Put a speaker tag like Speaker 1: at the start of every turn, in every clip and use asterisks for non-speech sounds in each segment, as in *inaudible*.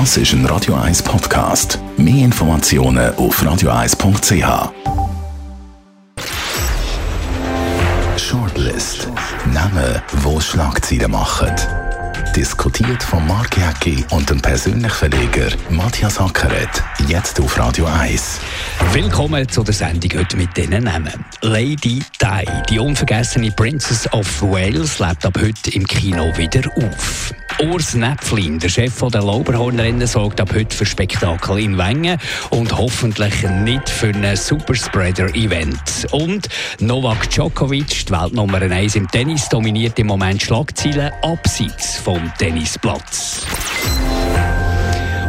Speaker 1: Das ist ein Radio 1 Podcast. Mehr Informationen auf radio1.ch. Shortlist. Namen, wo Schlagzeilen machen. Diskutiert von Mark Jäcki und dem persönlichen Verleger Matthias Ackeret. Jetzt auf Radio 1.
Speaker 2: Willkommen zu der Sendung heute mit diesen Namen. Lady Di, die unvergessene Princess of Wales, lebt ab heute im Kino wieder auf. Urs Näpflin, der Chef der Lauberhornrennen, sorgt ab heute für Spektakel in Wengen und hoffentlich nicht für ein Superspreader-Event. Und Novak Djokovic, die Weltnummer 1 im Tennis, dominiert im Moment Schlagzeilen abseits vom Tennisplatz.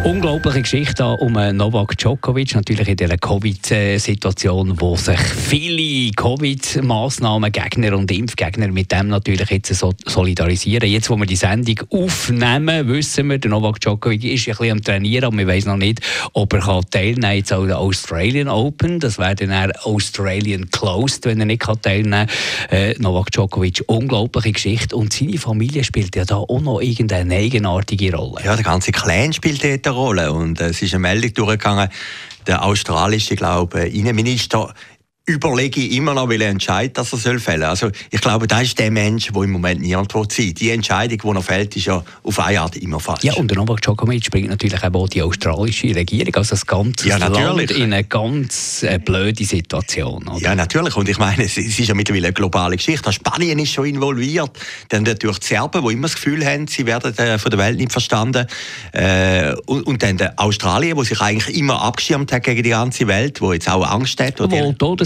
Speaker 2: Unglaubliche Geschichte um Novak Djokovic, natürlich in dieser Covid-Situation, wo sich viele Covid-Massnahmen, Gegner und Impfgegner mit dem natürlich jetzt so solidarisieren. Jetzt, wo wir die Sendung aufnehmen, wissen wir, der Novak Djokovic ist ein bisschen am Trainieren, aber wir wissen noch nicht, ob er teilnehmen kann an der Australian Open. Das wäre dann Australian Closed, wenn er nicht teilnehmen kann. Äh, Novak Djokovic, unglaubliche Geschichte. Und seine Familie spielt ja da auch noch irgendeine eigenartige Rolle.
Speaker 3: Ja, der ganze Clan spielt dort Rolle. Und äh, es ist eine Meldung durchgegangen, der australische, glaube Innenminister überlege ich immer noch, welchen Entscheid dass er soll fällen Also ich glaube, das ist der Mensch, der im Moment nirgendwo zieht. Die Entscheidung, die er fällt, ist ja auf eine Art immer falsch.
Speaker 2: Ja, und der Novak Djokovic bringt natürlich auch die australische Regierung, also das ganze ja, Land in eine ganz äh, blöde Situation.
Speaker 3: Oder? Ja, natürlich. Und ich meine, es, ist ja mittlerweile eine globale Geschichte. Spanien ist schon involviert. Dann natürlich die Serben, die immer das Gefühl haben, sie werden äh, von der Welt nicht verstanden. Äh, und, und, dann der Australien, der sich eigentlich immer abgeschirmt hat gegen die ganze Welt, wo jetzt auch Angst hat.
Speaker 2: Wo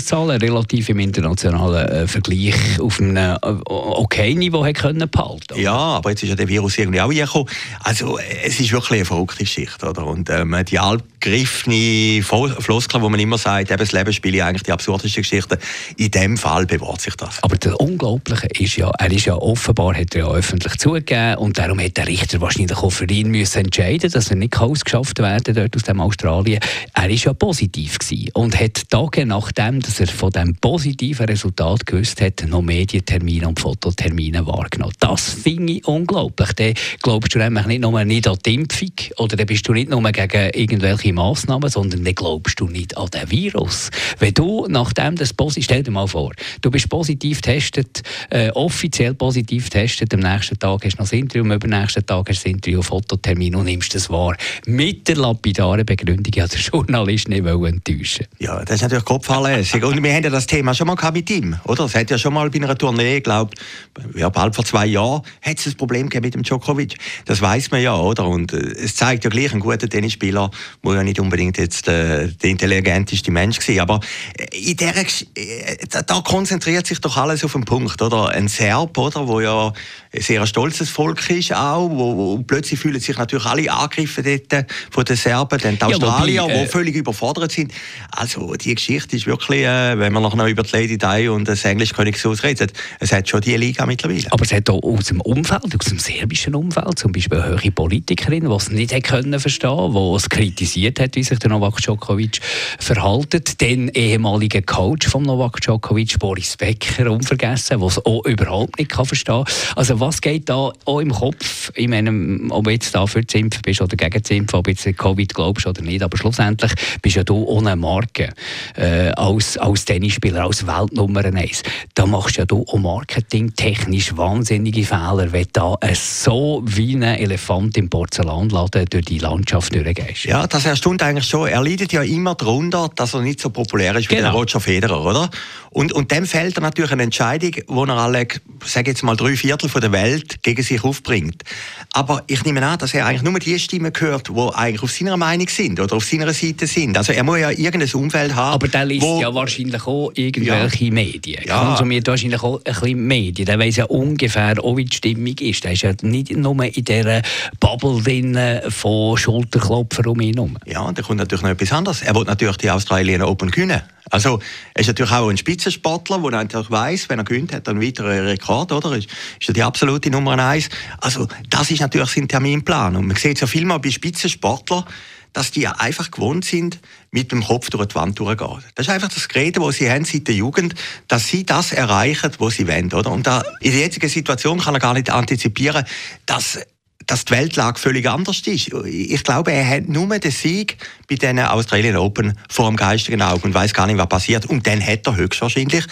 Speaker 2: Todeszahlen relativ im internationalen äh, Vergleich auf einem äh, okay Niveau können behalten
Speaker 3: Ja, aber jetzt ist ja der Virus irgendwie auch gekommen. Also es ist wirklich eine verrückte Geschichte. Oder? Und ähm, die altgegriffene Floskel, wo man immer sagt, eben, das Leben spiele eigentlich die absurdeste Geschichte, in dem Fall bewahrt sich das.
Speaker 2: Aber das Unglaubliche ist ja, er ist ja offenbar, hat er ja öffentlich zugegeben und darum hat der Richter wahrscheinlich auch für ihn müssen entscheiden dass er nicht ausgeschafft werden dort aus dem Australien. Er ist ja positiv gewesen und hat Tage nachdem, dass er von diesem positiven Resultat gewusst hat, noch Medientermine und Fototermine wahrgenommen. Das finde ich unglaublich. Dann glaubst du nämlich nicht nur nicht an die Impfung oder dann bist du nicht nur gegen irgendwelche Massnahmen, sondern dann glaubst du nicht an den Virus. Wenn du nachdem das positiv, stell dir mal vor, du bist positiv getestet, äh, offiziell positiv getestet, am nächsten Tag hast du noch das Interview, am übernächsten Tag hast du das Interview, Fototermin und nimmst das wahr. Mit der lapidaren Begründung, ja, der Journalist nicht enttäuschen
Speaker 3: Ja, das ist natürlich kopfverlässig. Und wir haben ja das Thema schon mal mit ihm, oder? Es hat ja schon mal bei einer Tournee, glaube ja, bald vor zwei Jahren, hat es ein Problem mit dem Djokovic. Das weiß man ja, oder? Und äh, es zeigt ja gleich, ein guter Tennisspieler muss ja nicht unbedingt jetzt äh, der intelligenteste Mensch sein. Aber äh, in der, äh, da konzentriert sich doch alles auf den Punkt, oder? Ein Serb, oder? Wo ja ein sehr stolzes Volk ist auch, wo, wo plötzlich fühlen sich natürlich alle angegriffen dort von den Serben, dann die Australier, ja, äh, die völlig überfordert sind. Also die Geschichte ist wirklich, äh, wenn man noch über die Lady Di und das Englisch Königshaus redet, es hat schon die Liga mittlerweile.
Speaker 2: Aber es hat auch aus dem Umfeld, aus dem serbischen Umfeld, zum Beispiel eine höhere Politikerin, die es nicht können verstehen die es kritisiert hat, wie sich der Novak Djokovic verhaltet. Den ehemaligen Coach von Novak Djokovic, Boris Becker, unvergessen, der es auch überhaupt nicht verstehen kann. Also was geht da auch im Kopf, in einem, ob jetzt da für Impfen bist oder gegen Impfen, ob jetzt Covid glaubst oder nicht, aber schlussendlich bist ja du ohne Marke äh, als, als Tennisspieler, als Weltnummer 1. Da machst ja du auch marketingtechnisch wahnsinnige Fehler, wenn du da so wie ein Elefant im Porzellanladen durch die Landschaft durchgehst.
Speaker 3: Ja, das erstaunt eigentlich schon. Er leidet ja immer darunter, dass er nicht so populär ist wie genau. der Roger Federer, oder? Und, und dem fällt er natürlich eine Entscheidung, wo er alle, sage jetzt mal, drei Viertel von der Welt gegen sich aufbringt. Aber ich nehme an, dass er eigentlich nur die Stimmen gehört, die eigentlich auf seiner Meinung sind oder auf seiner Seite sind. Also er muss ja irgendein Umfeld haben.
Speaker 2: Aber der liest wo, ja wahrscheinlich auch irgendwelche ja. Medien. Ja. Konsumiert wahrscheinlich auch ein bisschen Medien. Der weiß ja ungefähr auch, wie die Stimmung ist. Der ist ja nicht nur in dieser Bubble drin von Schulterklopfer um ihn herum.
Speaker 3: Ja, und da kommt natürlich noch etwas anderes. Er will natürlich die Australier Open gewinnen. Also, er ist natürlich auch ein Spitzensportler, der natürlich weiss, wenn er gewinnt, hat er einen weiteren Rekord, oder? Ist, ist er die absolute Nummer eins. Also, das ist natürlich sein Terminplan. Und man sieht es ja viel mal bei Spitzensportlern, dass die einfach gewohnt sind, mit dem Kopf durch die Wand durchzugehen. Das ist einfach das Gerede, das sie haben seit der Jugend, dass sie das erreichen, was sie wollen, oder? Und da, in der jetzigen Situation kann er gar nicht antizipieren, dass dass die Weltlage völlig anders ist. Ich glaube, er hat nur den Sieg bei den Australian Open vor dem geistigen Auge und weiß gar nicht, was passiert. Und dann hat er höchstwahrscheinlich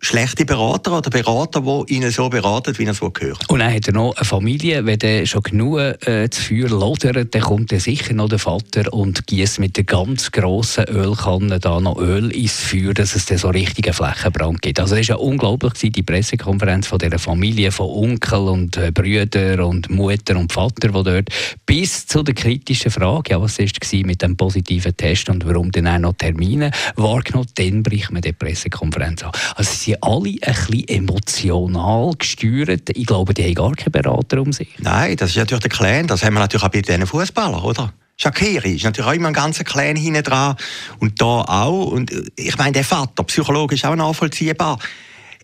Speaker 3: schlechte Berater oder Berater, die ihnen so beraten, wie er es gehört.
Speaker 2: Und dann hat er noch eine Familie, wenn er schon genug äh, zu Feuer lodert, dann kommt er sicher noch der Vater und gießt mit der ganz grossen Ölkanne da noch Öl ins Feuer, dass es dann so richtigen Flächenbrand gibt. Also es war ja unglaublich, die Pressekonferenz von dieser Familie, von Onkel und äh, Brüdern und Mutter und Vater, die dort, bis zu der kritischen Frage, ja, was war mit dem positiven Test und warum dann auch noch Termine wahrgenommen, dann bricht man die Pressekonferenz an. Also sind alle ein bisschen emotional gesteuert. Ich glaube, die haben gar keinen Berater um sich.
Speaker 3: Nein, das ist natürlich der Clan. Das haben wir natürlich auch bei diesen Fußballern, oder? Shakiri ist natürlich auch immer ein ganzer Clan hinten dran. Und da auch. Und ich meine, der Vater, psychologisch auch nachvollziehbar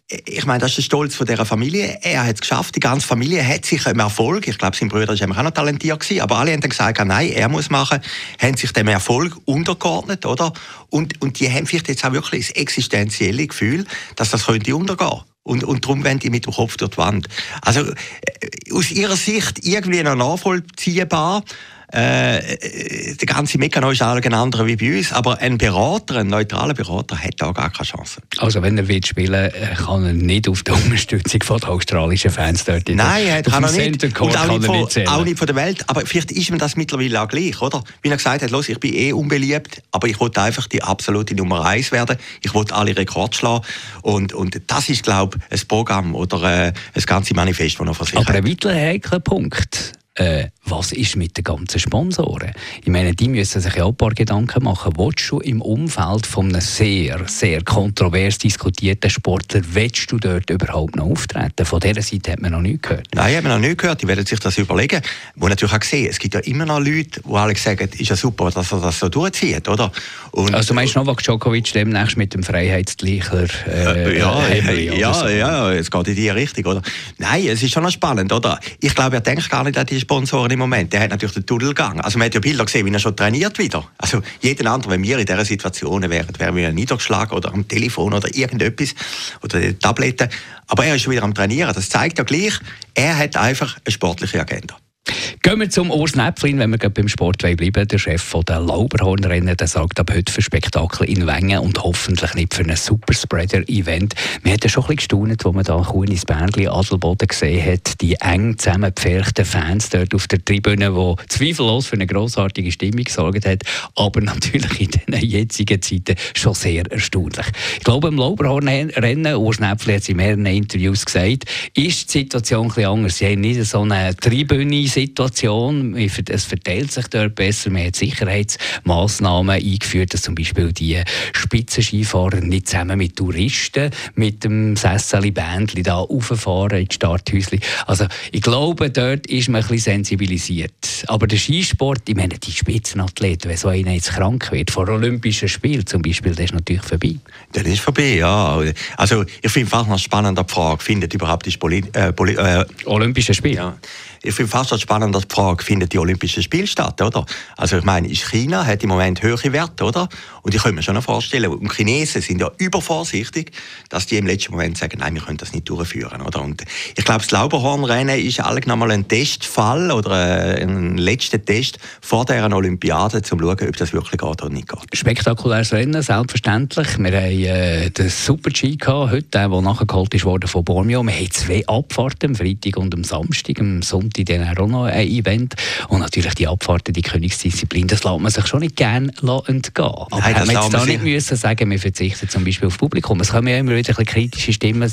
Speaker 3: ich meine, das ist der Stolz von dieser Familie. Er hat es geschafft, die ganze Familie hat sich im Erfolg, ich glaube, sein Bruder war auch noch talentiert, gewesen, aber alle haben dann gesagt, nein, er muss machen, haben sich dem Erfolg untergeordnet, oder? Und, und die haben vielleicht jetzt auch wirklich das existenzielle Gefühl, dass das könnte untergehen. Und, und darum wenden die mit dem Kopf durch die Wand. Also, äh, aus ihrer Sicht irgendwie noch nachvollziehbar, äh, der ganze Mechanismus ist ein anderer wie bei uns, aber ein Berater, ein neutraler Berater, hat da gar keine Chance.
Speaker 2: Also wenn er will spielen äh, kann er nicht auf die *laughs* Unterstützung von den australischen Fans dort
Speaker 3: Nein, er kann er nicht. Und auch nicht, von, nicht auch nicht von der Welt. Aber vielleicht ist mir das mittlerweile auch gleich, oder? Wie er gesagt hat, los, ich bin eh unbeliebt, aber ich wollte einfach die absolute Nummer eins werden. Ich wollte alle Rekorde schlagen. Und, und das ist, glaube ich, ein Programm oder äh, ein ganzes Manifest, das er
Speaker 2: vor sich Aber hat. ein weiterer heikler Punkt äh, was ist mit den ganzen Sponsoren? Ich meine, die müssen sich ja auch ein paar Gedanken machen. Willst du im Umfeld von einem sehr, sehr kontrovers diskutierten Sportler, willst du dort überhaupt noch auftreten? Von dieser Seite hat man noch nichts gehört.
Speaker 3: Nein, haben wir noch nicht gehört. Die werden sich das überlegen. Wo natürlich auch sehen, es gibt ja immer noch Leute, die alle sagen, ist ja super, dass er das so durchzieht, oder?
Speaker 2: Und also du meinst Novak Djokovic demnächst mit dem Freiheitsgleicher
Speaker 3: äh, ja, äh, ja, so. ja, es geht in die Richtung, oder? Nein, es ist schon noch spannend, oder? Ich glaube, er denkt gar nicht an die Sponsoren im Moment. Der hat natürlich den Tunnelgang. Also man hat ja Bilder gesehen, wie er schon trainiert wieder. Also jeden anderen, wenn wir in dieser Situation wären, wären wir niedergeschlagen oder am Telefon oder irgendetwas oder Tabletten. Aber er ist schon wieder am Trainieren. Das zeigt ja gleich, er hat einfach eine sportliche Agenda.
Speaker 2: Gehen wir zum Urs Näpflin, wenn wir beim Sport bleiben. Der Chef der Lauberhornrennen der sagt ab heute für Spektakel in Wengen und hoffentlich nicht für ein Superspreader-Event. Wir hatten schon ein bisschen gestaunt, als man da Kunis Bärli Adelboden gesehen hat. Die eng zusammengepferchten Fans dort auf der Tribüne, die zweifellos für eine grossartige Stimmung gesorgt hat, aber natürlich in den jetzigen Zeiten schon sehr erstaunlich. Ich glaube, im Lauberhornrennen, Urs Näpflin hat es in mehreren Interviews gesagt, ist die Situation ein bisschen anders. Sie haben nicht so eine Tribüne Situation. Es verteilt sich dort besser. Man hat Sicherheitsmaßnahmen eingeführt, dass zum Beispiel die Spitzenskifahrer nicht zusammen mit Touristen mit dem Sesseli-Bändchen da rauffahren ins Starthäuschen. Also ich glaube, dort ist man ein bisschen sensibilisiert. Aber der Skisport, ich meine, die Spitzenathleten, wenn so einer jetzt krank wird, vor Olympischen Spielen zum Beispiel, das ist natürlich vorbei.
Speaker 3: Das ist vorbei, ja. Also ich finde fast eine spannende Frage, findet überhaupt die Poli äh, Poli äh,
Speaker 2: Olympische Spiele?
Speaker 3: Ja ich finde fast das spannend, dass die Frage, findet die Olympischen Spiele statt, oder? Also ich meine, China hat im Moment höhere Werte, oder? Und ich könnte mir schon vorstellen, und Chinesen sind ja übervorsichtig, dass die im letzten Moment sagen, nein, wir können das nicht durchführen, oder? Und ich glaube, das Lauberhornrennen ist eigentlich nochmal ein Testfall oder äh, ein letzter Test vor dieser Olympiade, um zu schauen, ob das wirklich geht oder nicht geht.
Speaker 2: Spektakuläres Rennen, selbstverständlich. Wir haben äh, den Super-G heute, der, nachgeholt wurde von Bormio. Wir haben zwei Abfahrten, am Freitag und am Samstag. Am Sonntag dann auch noch ein Event. Und natürlich die Abfahrten, die Königsdisziplin, das lässt man sich schon nicht gerne entgehen. Aber Nein, haben wir jetzt da nicht müssen sagen, wir verzichten zum Beispiel auf Publikum. Es kommen ja immer wieder ein kritische Stimmen,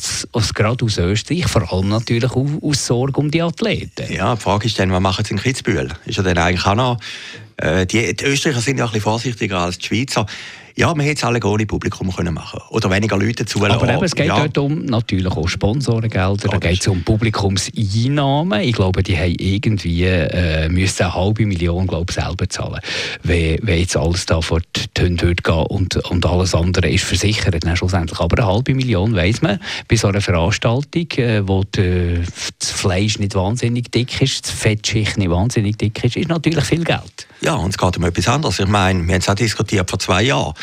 Speaker 2: gerade aus Österreich, vor allem natürlich aus Sorge um die Athleten.
Speaker 3: Ja, die Frage ist dann, was machen sie in Kitzbühel? Ist ja dann eigentlich auch noch, äh, die, die Österreicher sind ja ein bisschen vorsichtiger als die Schweizer. Ja, man hätte es alle ohne Publikum können machen Oder weniger Leute zulassen.
Speaker 2: Aber eben, es geht ja. dort um natürlich auch Sponsorengelder, da geht es um Publikumseinnahmen. Ich glaube, die haben irgendwie äh, müssen eine halbe Million glaube ich, selber zahlen, wenn, wenn jetzt alles da vor die Hunde würde gehen und, und alles andere ist versichert dann schlussendlich. Aber eine halbe Million weiss man bei so einer Veranstaltung, äh, wo die, das Fleisch nicht wahnsinnig dick ist, die Fettschicht nicht wahnsinnig dick ist, ist natürlich viel Geld.
Speaker 3: Ja, und es geht um etwas anderes. Ich meine, wir haben es auch diskutiert vor zwei Jahren.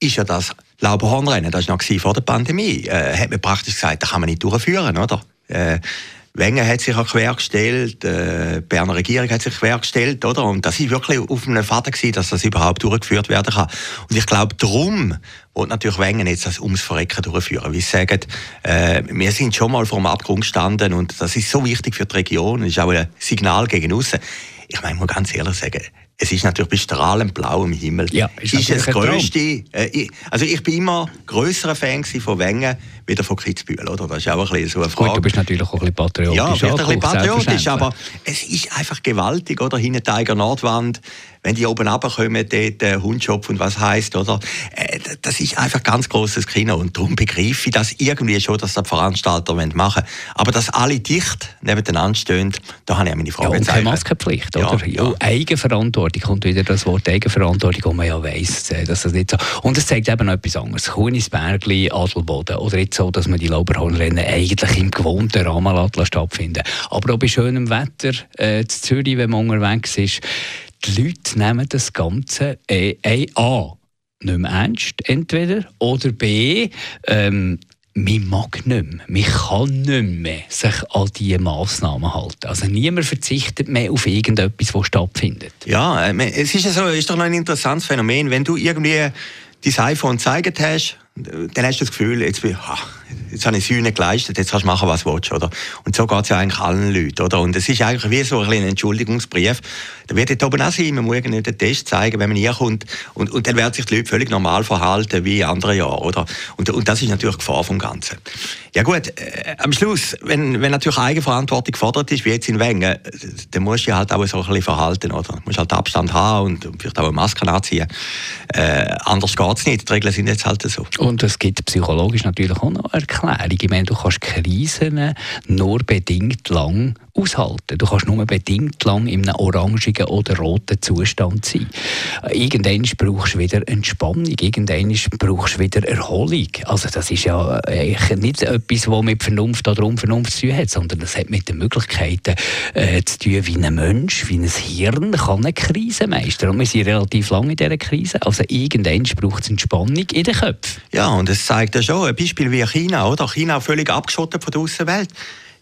Speaker 3: Ist ja das Lauberhornrennen, das war noch vor der Pandemie, äh, hat man praktisch gesagt, das kann man nicht durchführen, oder? Äh, Wengen hat sich auch quergestellt, äh, die Berner Regierung hat sich quergestellt, oder? Und das ist wirklich auf einem Vater gewesen, dass das überhaupt durchgeführt werden kann. Und ich glaube, darum wird natürlich Wengen jetzt das ums Verrecken durchführen. Wie sie sagen, äh, wir sind schon mal vor dem Abgrund gestanden und das ist so wichtig für die Region, das ist auch ein Signal gegen außen. Ich meine, ich muss ganz ehrlich sagen, es ist natürlich bei strahlend blauem Himmel.
Speaker 2: Ja, ist,
Speaker 3: ist das größte. Äh, ich, also ich bin immer größerer Fan von Wengen wieder von Kitzbühel, oder? Das ist auch ein bisschen so eine Frage.
Speaker 2: Gut, du bist natürlich auch ein bisschen patriotisch.
Speaker 3: Ja, ich bin ein bisschen patriotisch, aber es ist einfach gewaltig, oder? Hinter der Eiger Nordwand, wenn die oben runterkommen, dort äh, Hundschopf und was heisst, oder? Äh, das ist einfach ganz großes Kino und darum begreife ich das irgendwie schon, dass das die Veranstalter machen wollen. Aber dass alle dicht nebeneinander stehen, da habe ich meine Frage.
Speaker 2: Ja, und keine Maskenpflicht, oder? Ja, ja. Eigenverantwortung kommt wieder das Wort Eigenverantwortung, wo man ja weiss, äh, dass das nicht so... Und es zeigt eben noch etwas anderes. Kunisbergli, Adelboden oder jetzt so, dass man die Lauberhornrennen eigentlich im gewohnten Rahmen stattfinden Aber auch bei schönem Wetter äh, in Zürich, wenn man unterwegs ist, die Leute nehmen das Ganze äh, äh, A, nicht mehr ernst, entweder, oder B, ähm, man mag nicht mehr, man kann nicht mehr sich an diese Massnahmen halten. Also niemand verzichtet mehr auf irgendetwas, was stattfindet.
Speaker 3: Ja, äh, es ist, so, ist doch noch ein interessantes Phänomen. Wenn du irgendwie dein iPhone gezeigt hast, dann hast du das Gefühl, jetzt, ha, jetzt habe ich Sühne geleistet, jetzt kannst du machen, was du willst. Oder? Und so geht es ja eigentlich allen Leuten. Oder? Und es ist eigentlich wie so ein, Entschuldigungsbrief. Da wird dort oben auch sein, man muss einen Test zeigen, wenn man herkommt. Und, und dann werden sich die Leute völlig normal verhalten wie andere Jahre. Oder? Und, und das ist natürlich die Gefahr vom Ganzen. Ja gut, äh, am Schluss, wenn, wenn natürlich Eigenverantwortung gefordert ist, wie jetzt in Wengen, dann musst du halt auch so ein bisschen verhalten. Oder? Du musst halt Abstand haben und vielleicht auch eine Maske anziehen. Äh, anders geht es nicht. Die Regeln sind jetzt halt so.
Speaker 2: Und es gibt psychologisch natürlich auch noch Erklärungen. Ich meine, du kannst Krisen nur bedingt lang aushalten. Du kannst nur bedingt lang in einem orangigen oder roten Zustand sein. Irgendwann brauchst du wieder Entspannung, irgendwann brauchst du wieder Erholung. Also das ist ja eigentlich nicht etwas, was mit Vernunft oder Unvernunft zu tun hat, sondern das hat mit den Möglichkeiten äh, zu tun, wie ein Mensch, wie ein Hirn kann eine Krise meistern. Und wir sind relativ lange in dieser Krise. Also irgendwann braucht es Entspannung in den Köpfen.
Speaker 3: Ja, und es zeigt ja schon, ein Beispiel wie China, oder? China völlig abgeschottet von der Außenwelt.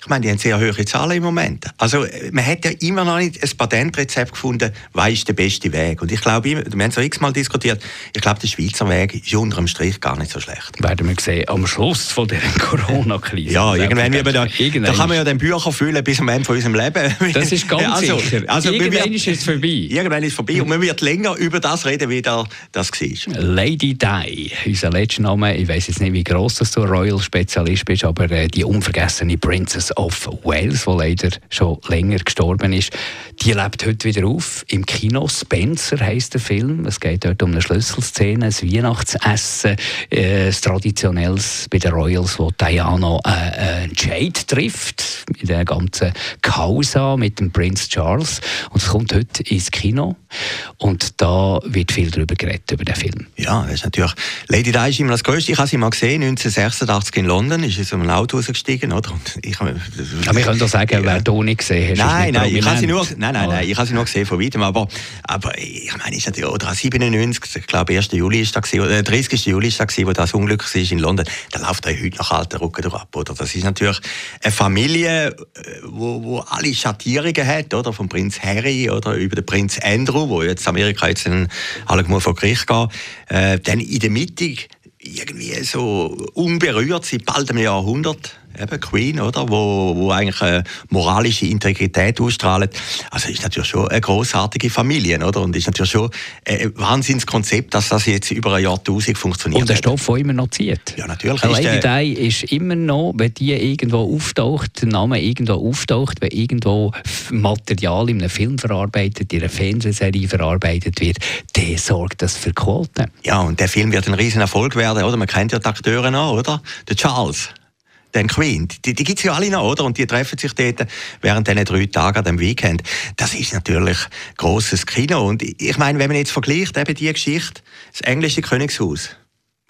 Speaker 3: Ich meine, die haben sehr hohe Zahlen im Moment. Also, man hat ja immer noch nicht ein Patentrezept gefunden, was ist der beste Weg. Und ich glaube, wir haben es x-mal diskutiert, ich glaube, der Schweizer Weg ist unter dem Strich gar nicht so schlecht.
Speaker 2: Werden wir sehen, am Schluss von dieser *laughs* Corona-Krise.
Speaker 3: ja, irgendwann, wir da, irgendwann da kann man ja den Bücher füllen bis am Ende von unserem Leben. *laughs*
Speaker 2: Das ist ganz also, sicher.
Speaker 3: Also,
Speaker 2: irgendwann wird, ist es vorbei.
Speaker 3: Irgendwann ist es vorbei und man wird länger über das reden, wie das war.
Speaker 2: Lady Di, unser letzter Name. Ich weiß jetzt nicht, wie gross du Royal-Spezialist bist, aber äh, die unvergessene Princess of Wales, die leider schon länger gestorben ist, die lebt heute wieder auf. Im Kino Spencer heißt der Film. Es geht dort um eine Schlüsselszene, ein Weihnachtsessen, äh, das traditionelles bei den Royals, wo Diana äh, äh, Jade trifft, mit der ganzen Causa mit dem Prince Charles. Und es kommt heute ins Kino. Und da wird viel darüber geredet, über den Film.
Speaker 3: Ja, das ist natürlich. Lady Di ist immer das Größte. Ich habe sie mal gesehen, 1986 in London, ist so einem Auto rausgestiegen, oder? Und ich,
Speaker 2: aber wir können doch sagen, wer du nicht gesehen
Speaker 3: hast. Nein, nein, ich habe sie nur, nein, nein, nein, ich habe sie nur gesehen von weitem, aber, aber ich meine, ist natürlich, oder 97, ich glaube, 1. Juli ist da gewesen, oder 30. Juli ist da gewesen, wo das Unglück war in London, da läuft er heute noch alter Rücken ab, oder? Das ist natürlich eine Familie, äh, wo, wo alle Schattierungen hat, oder? Vom Prinz Harry oder über den Prinz Andrew, wo jetzt Amerika jetzt in alle vor Gericht gehen. Äh, dann in der Mitte irgendwie so unberührt seit bald einem Jahrhundert eben Queen, oder, wo, wo eigentlich eine moralische Integrität ausstrahlt. Also ist natürlich schon eine großartige Familie, oder, und ist natürlich schon ein Wahnsinnskonzept, dass das jetzt über ein Jahrtausend funktioniert.
Speaker 2: Und der Stoff, der immer noch zieht.
Speaker 3: Ja, natürlich.
Speaker 2: Lady Di ist immer noch, wenn die irgendwo auftaucht, der Name irgendwo auftaucht, wenn irgendwo Material in einem Film verarbeitet, in einer Fernsehserie verarbeitet wird, der sorgt das für Quoten.
Speaker 3: Ja, und der Film wird ein riesen Erfolg werden, oder? Man kennt ja die Akteure noch, oder? Der Charles den Queen. Die, die gibt es ja alle noch, oder? Und die treffen sich dort während diesen drei Tagen an dem Weekend. Das ist natürlich großes Kino. Und ich meine, wenn man jetzt vergleicht, eben die Geschichte, das englische Königshaus.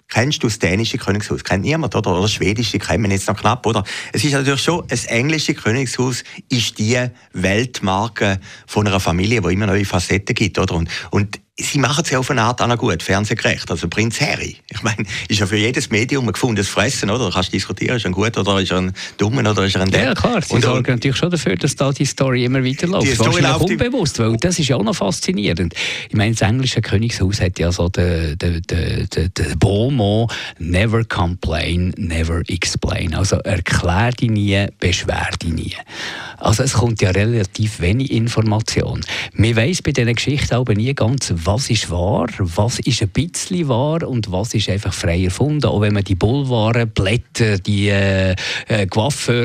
Speaker 3: Kennst du das dänische Königshaus? Kennt niemand, oder? Oder das schwedische kennt man jetzt noch knapp, oder? Es ist natürlich schon, das englische Königshaus ist die Weltmarke von einer Familie, die immer neue Facetten gibt, oder? Und, und sie machen es ja auf eine Art auch gut, fernsehgerecht. Also Prinz Harry. Ich meine, ist ja für jedes Medium ein gefundenes Fressen, oder? Du kannst diskutieren, ist er ein guter oder ist er ein dummer oder ist er ein
Speaker 2: Depp? Ja, klar. Sie und, sorgen natürlich schon dafür, dass da die Story immer weiterläuft. Die Story läuft unbewusst, weil das ist ja auch noch faszinierend. Ich meine, das englische Königshaus hat ja so den, den, den, den, den Bomo «Never complain, never explain». Also erklär dich nie, beschwer dich nie. Also es kommt ja relativ wenig Information. Man weiss bei diesen Geschichten aber nie ganz, was ist wahr, was ist ein bisschen wahr und was ist einfach frei erfunden. Auch wenn man die Boulevard, Blätter, die äh, äh,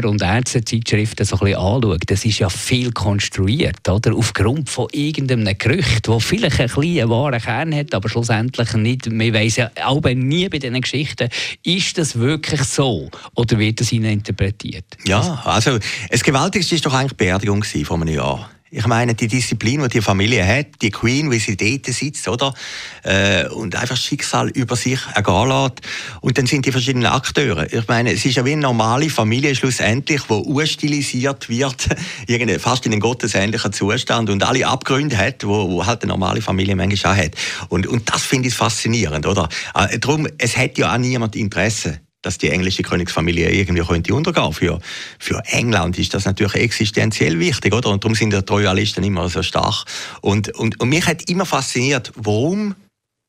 Speaker 2: und Ärztezeitschriften so ein bisschen anschaut, das ist ja viel konstruiert, oder? Aufgrund von irgendeinem Gerücht, das vielleicht ein kleinen wahren Kern hat, aber schlussendlich nicht. Man weiss ja auch nie bei diesen Geschichten, ist das wirklich so oder wird das ihnen interpretiert?
Speaker 3: Ja, also das Gewaltigste ist doch eigentlich die Beerdigung vor einem Jahr. Ich meine, die Disziplin, die die Familie hat, die Queen, wie sie dort sitzt, oder? Äh, und einfach das Schicksal über sich ergehen lässt. Und dann sind die verschiedenen Akteure. Ich meine, es ist ja wie eine normale Familie schlussendlich, die urstilisiert wird, *laughs* fast in einen gottesähnlichen Zustand und alle Abgründe hat, wo, wo halt eine normale Familie manchmal auch hat. Und, und das finde ich faszinierend, oder? Äh, darum, es hat ja auch niemand Interesse dass die englische Königsfamilie irgendwie könnte untergehen. Für, für England ist das natürlich existenziell wichtig, oder? Und darum sind die Royalisten immer so stark. Und, und, und mich hat immer fasziniert, warum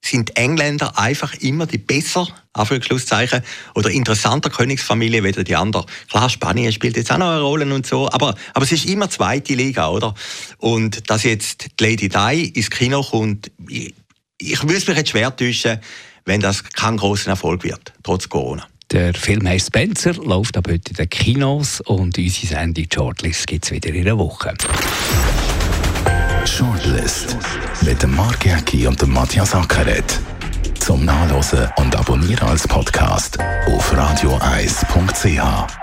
Speaker 3: sind Engländer einfach immer die besser, Anführungszeichen, oder interessanter Königsfamilie wie die anderen. Klar, Spanien spielt jetzt auch noch eine Rolle und so, aber, aber es ist immer zweite Liga, oder? Und dass jetzt die Lady Di ins Kino kommt, ich, ich würde mich jetzt schwer täuschen, wenn das kein großer Erfolg wird, trotz Corona.
Speaker 2: Der Film heißt Spencer, läuft ab heute in den Kinos und unsere Sendung Shortlist gibt es wieder in einer Woche.
Speaker 1: Shortlist mit dem Mark Jäcki und dem Matthias Ackeret. Zum Nachlesen und Abonnieren als Podcast auf radioeis.ch.